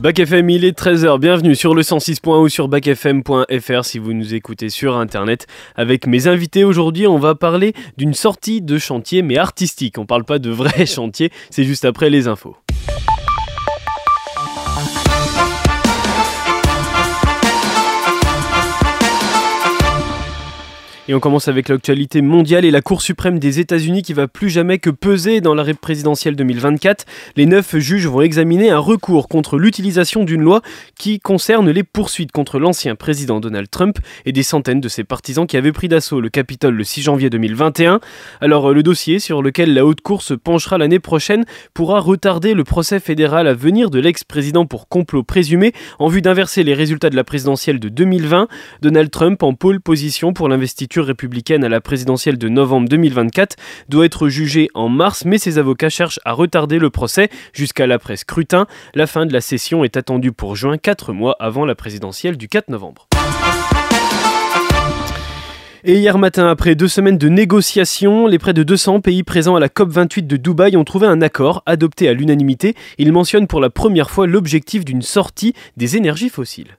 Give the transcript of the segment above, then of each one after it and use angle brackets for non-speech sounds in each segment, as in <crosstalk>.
Bac FM, il est 13h, bienvenue sur le 106.1 ou sur bacfm.fr si vous nous écoutez sur internet. Avec mes invités aujourd'hui, on va parler d'une sortie de chantier mais artistique. On parle pas de vrai <laughs> chantier, c'est juste après les infos. Et on commence avec l'actualité mondiale et la Cour suprême des États-Unis qui va plus jamais que peser dans l'arrêt présidentielle 2024. Les neuf juges vont examiner un recours contre l'utilisation d'une loi qui concerne les poursuites contre l'ancien président Donald Trump et des centaines de ses partisans qui avaient pris d'assaut le Capitole le 6 janvier 2021. Alors le dossier sur lequel la Haute Cour se penchera l'année prochaine pourra retarder le procès fédéral à venir de l'ex-président pour complot présumé en vue d'inverser les résultats de la présidentielle de 2020. Donald Trump en pôle position pour l'investiture républicaine à la présidentielle de novembre 2024 doit être jugé en mars, mais ses avocats cherchent à retarder le procès jusqu'à l'après-scrutin. La fin de la session est attendue pour juin, 4 mois avant la présidentielle du 4 novembre. Et hier matin, après deux semaines de négociations, les près de 200 pays présents à la COP28 de Dubaï ont trouvé un accord adopté à l'unanimité. Ils mentionnent pour la première fois l'objectif d'une sortie des énergies fossiles.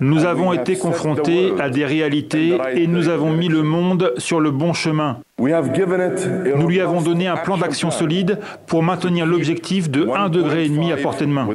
Nous avons été confrontés à des réalités et nous avons mis le monde sur le bon chemin. Nous lui avons donné un plan d'action solide pour maintenir l'objectif de 1,5 degré à portée de main.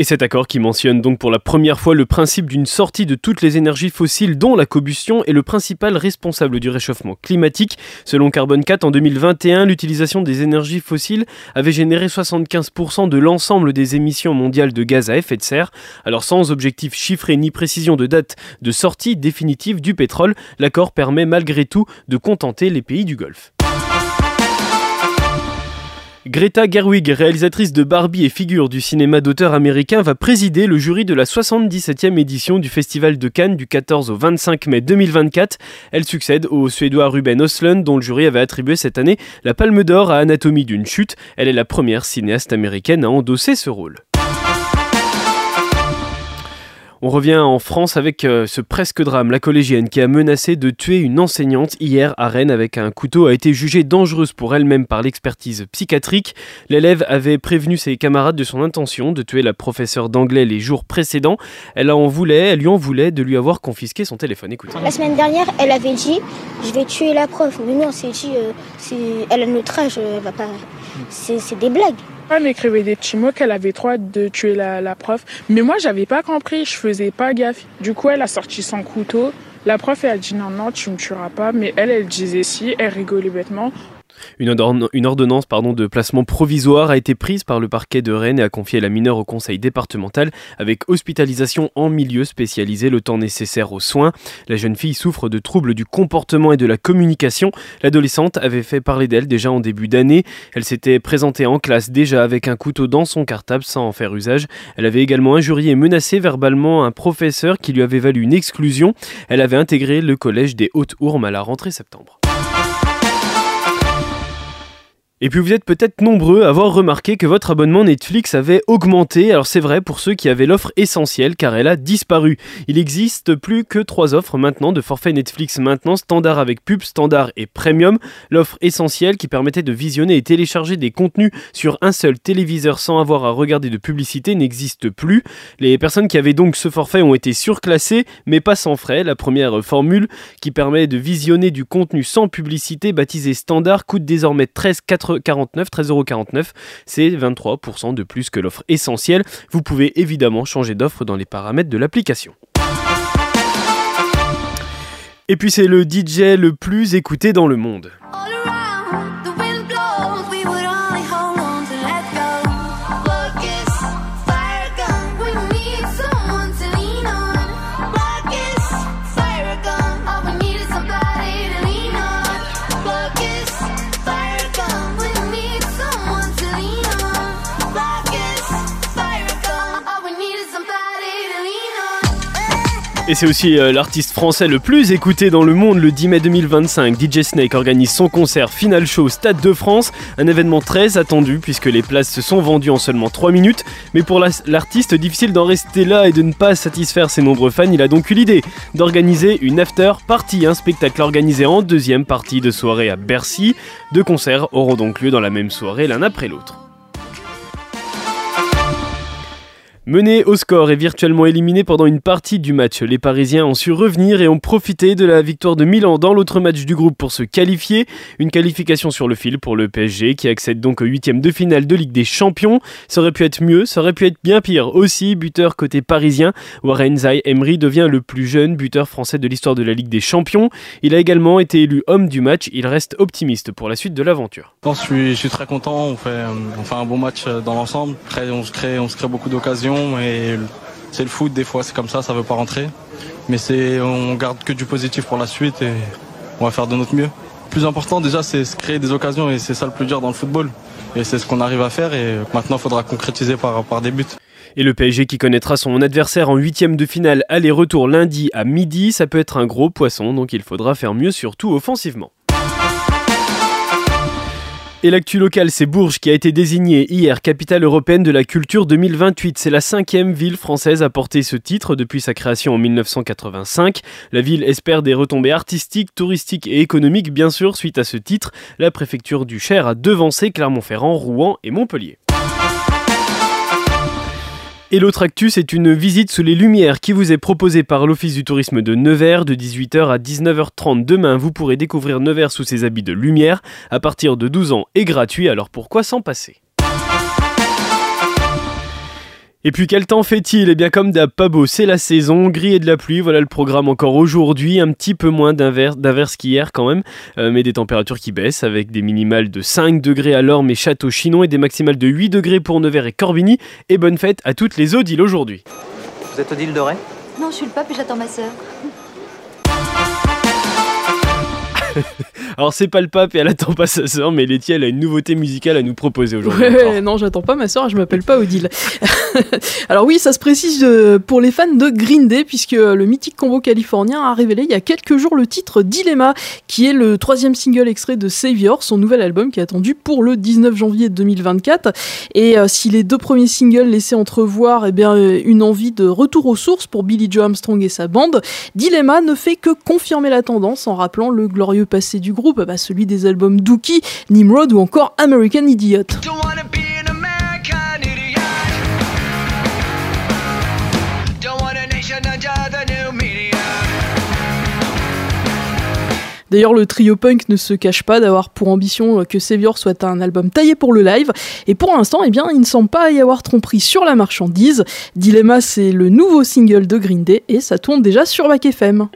Et cet accord qui mentionne donc pour la première fois le principe d'une sortie de toutes les énergies fossiles dont la combustion est le principal responsable du réchauffement climatique. Selon Carbone 4, en 2021, l'utilisation des énergies fossiles avait généré 75% de l'ensemble des émissions mondiales de gaz à effet de serre. Alors sans objectif chiffré ni précision de date de sortie définitive du pétrole, l'accord permet malgré tout de contenter les pays du Golfe. Greta Gerwig, réalisatrice de Barbie et figure du cinéma d'auteur américain, va présider le jury de la 77e édition du Festival de Cannes du 14 au 25 mai 2024. Elle succède au Suédois Ruben Östlund, dont le jury avait attribué cette année la Palme d'Or à Anatomie d'une chute. Elle est la première cinéaste américaine à endosser ce rôle. On revient en France avec euh, ce presque drame. La collégienne qui a menacé de tuer une enseignante hier à Rennes avec un couteau a été jugée dangereuse pour elle-même par l'expertise psychiatrique. L'élève avait prévenu ses camarades de son intention de tuer la professeure d'anglais les jours précédents. Elle en voulait, elle lui en voulait de lui avoir confisqué son téléphone. Écoutez. La semaine dernière, elle avait dit je vais tuer la prof. Mais nous, on s'est dit euh, elle a notre âge, elle va pas. C'est des blagues. Elle m'écrivait des petits mots qu'elle avait hâte de tuer la, la prof. Mais moi, j'avais pas compris, je faisais pas gaffe. Du coup, elle a sorti son couteau. La prof, elle a dit non, non, tu me tueras pas. Mais elle, elle disait si, elle rigolait bêtement. Une, ordonnance de placement provisoire a été prise par le parquet de Rennes et a confié la mineure au conseil départemental avec hospitalisation en milieu spécialisé le temps nécessaire aux soins. La jeune fille souffre de troubles du comportement et de la communication. L'adolescente avait fait parler d'elle déjà en début d'année. Elle s'était présentée en classe déjà avec un couteau dans son cartable sans en faire usage. Elle avait également injurié et menacé verbalement un professeur qui lui avait valu une exclusion. Elle avait intégré le collège des Hautes-Ourmes à la rentrée septembre. Et puis vous êtes peut-être nombreux à avoir remarqué que votre abonnement Netflix avait augmenté. Alors c'est vrai pour ceux qui avaient l'offre essentielle car elle a disparu. Il existe plus que trois offres maintenant de forfait Netflix maintenant standard avec pub, standard et premium. L'offre essentielle qui permettait de visionner et télécharger des contenus sur un seul téléviseur sans avoir à regarder de publicité n'existe plus. Les personnes qui avaient donc ce forfait ont été surclassées mais pas sans frais. La première formule qui permet de visionner du contenu sans publicité baptisé standard coûte désormais 13,80 13,49€, c'est 23% de plus que l'offre essentielle. Vous pouvez évidemment changer d'offre dans les paramètres de l'application. Et puis c'est le DJ le plus écouté dans le monde. Et c'est aussi euh, l'artiste français le plus écouté dans le monde le 10 mai 2025. DJ Snake organise son concert Final Show Stade de France, un événement très attendu puisque les places se sont vendues en seulement 3 minutes. Mais pour l'artiste, difficile d'en rester là et de ne pas satisfaire ses nombreux fans, il a donc eu l'idée d'organiser une after party, un spectacle organisé en deuxième partie de soirée à Bercy. Deux concerts auront donc lieu dans la même soirée l'un après l'autre. Menés au score et virtuellement éliminés pendant une partie du match, les Parisiens ont su revenir et ont profité de la victoire de Milan dans l'autre match du groupe pour se qualifier. Une qualification sur le fil pour le PSG qui accède donc au huitième de finale de Ligue des Champions. Ça aurait pu être mieux, ça aurait pu être bien pire aussi. Buteur côté parisien, Warren Zay Emery devient le plus jeune buteur français de l'histoire de la Ligue des Champions. Il a également été élu homme du match. Il reste optimiste pour la suite de l'aventure. Je, suis, très content. On fait, fait un bon match dans l'ensemble. crée, on se crée beaucoup d'occasions et c'est le foot, des fois c'est comme ça, ça veut pas rentrer. Mais c'est, on garde que du positif pour la suite et on va faire de notre mieux. Le plus important déjà c'est se créer des occasions et c'est ça le plus dur dans le football. Et c'est ce qu'on arrive à faire et maintenant il faudra concrétiser par, par des buts. Et le PSG qui connaîtra son adversaire en huitième de finale aller-retour lundi à midi, ça peut être un gros poisson, donc il faudra faire mieux surtout offensivement. Et l'actu locale, c'est Bourges qui a été désignée hier capitale européenne de la culture 2028. C'est la cinquième ville française à porter ce titre depuis sa création en 1985. La ville espère des retombées artistiques, touristiques et économiques, bien sûr, suite à ce titre. La préfecture du Cher a devancé Clermont-Ferrand, Rouen et Montpellier. Et l'autre actu, c'est une visite sous les Lumières qui vous est proposée par l'Office du tourisme de Nevers de 18h à 19h30 demain. Vous pourrez découvrir Nevers sous ses habits de lumière à partir de 12 ans et gratuit, alors pourquoi s'en passer? Et puis quel temps fait-il? Eh bien comme d'hab, pas beau, c'est la saison, gris et de la pluie, voilà le programme encore aujourd'hui, un petit peu moins d'averses qu'hier quand même, euh, mais des températures qui baissent avec des minimales de 5 degrés à l'Orme et Château-Chinon et des maximales de 8 degrés pour Nevers et Corbigny. Et bonne fête à toutes les Odiles aujourd'hui. Vous êtes Odile Doré? Non, je suis le pape et j'attends ma sœur. <laughs> Alors c'est pas le pape et elle attend pas sa sœur, mais Letty elle a une nouveauté musicale à nous proposer aujourd'hui. non, j'attends pas ma sœur, je m'appelle pas Odile. <laughs> Alors oui, ça se précise euh, pour les fans de Green Day, puisque le mythique combo californien a révélé il y a quelques jours le titre Dilemma, qui est le troisième single extrait de Savior, son nouvel album qui est attendu pour le 19 janvier 2024. Et euh, si les deux premiers singles laissaient entrevoir eh bien, euh, une envie de retour aux sources pour Billy Joe Armstrong et sa bande, Dilemma ne fait que confirmer la tendance en rappelant le glorieux passé du groupe, bah, celui des albums Dookie, Nimrod ou encore American Idiot. D'ailleurs, le trio punk ne se cache pas d'avoir pour ambition que Savior soit un album taillé pour le live. Et pour l'instant, eh bien, il ne semble pas y avoir tromperie sur la marchandise. Dilemma, c'est le nouveau single de Green Day et ça tourne déjà sur Back FM.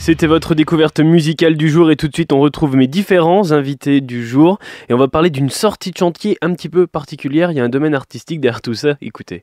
C'était votre découverte musicale du jour et tout de suite on retrouve mes différents invités du jour et on va parler d'une sortie de chantier un petit peu particulière. Il y a un domaine artistique derrière tout ça. Écoutez.